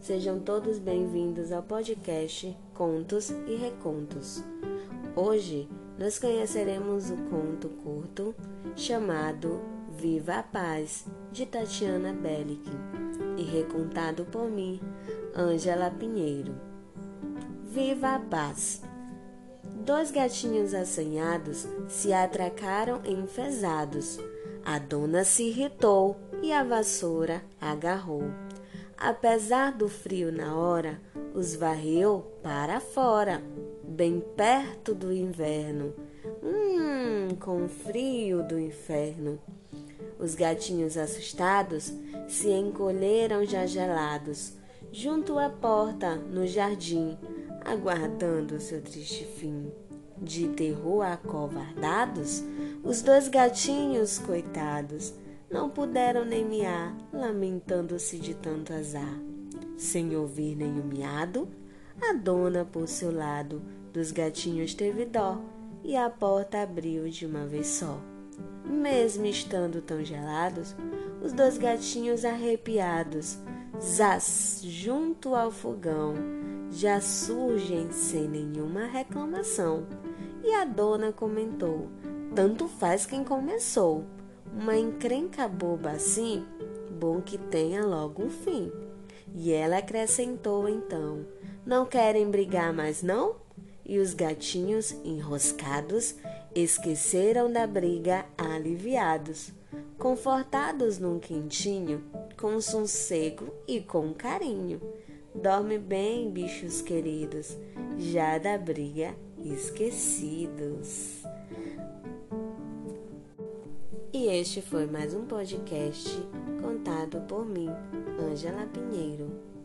Sejam todos bem-vindos ao podcast Contos e Recontos. Hoje nós conheceremos o conto curto chamado Viva a Paz, de Tatiana Bellick, e recontado por mim, Ângela Pinheiro. Viva a Paz! Dois gatinhos assanhados se atracaram enfesados. A dona se irritou e a vassoura agarrou. Apesar do frio na hora, os varreu para fora, bem perto do inverno. Hum, com frio do inferno. Os gatinhos assustados se encolheram já gelados, junto à porta no jardim, aguardando seu triste fim. De terror acovardados, os dois gatinhos, coitados, não puderam nem miar, lamentando-se de tanto azar. Sem ouvir nenhum miado, a dona, por seu lado, dos gatinhos teve dó e a porta abriu de uma vez só. Mesmo estando tão gelados, os dois gatinhos arrepiados, zás, junto ao fogão, já surgem sem nenhuma reclamação. E a dona comentou: Tanto faz quem começou. Uma encrenca boba assim, bom que tenha logo um fim. E ela acrescentou então: Não querem brigar mais, não? E os gatinhos, enroscados, esqueceram da briga aliviados, confortados num quentinho, com sossego e com carinho. Dorme bem, bichos queridos, já da briga esquecidos. E este foi mais um podcast contado por mim, Ângela Pinheiro.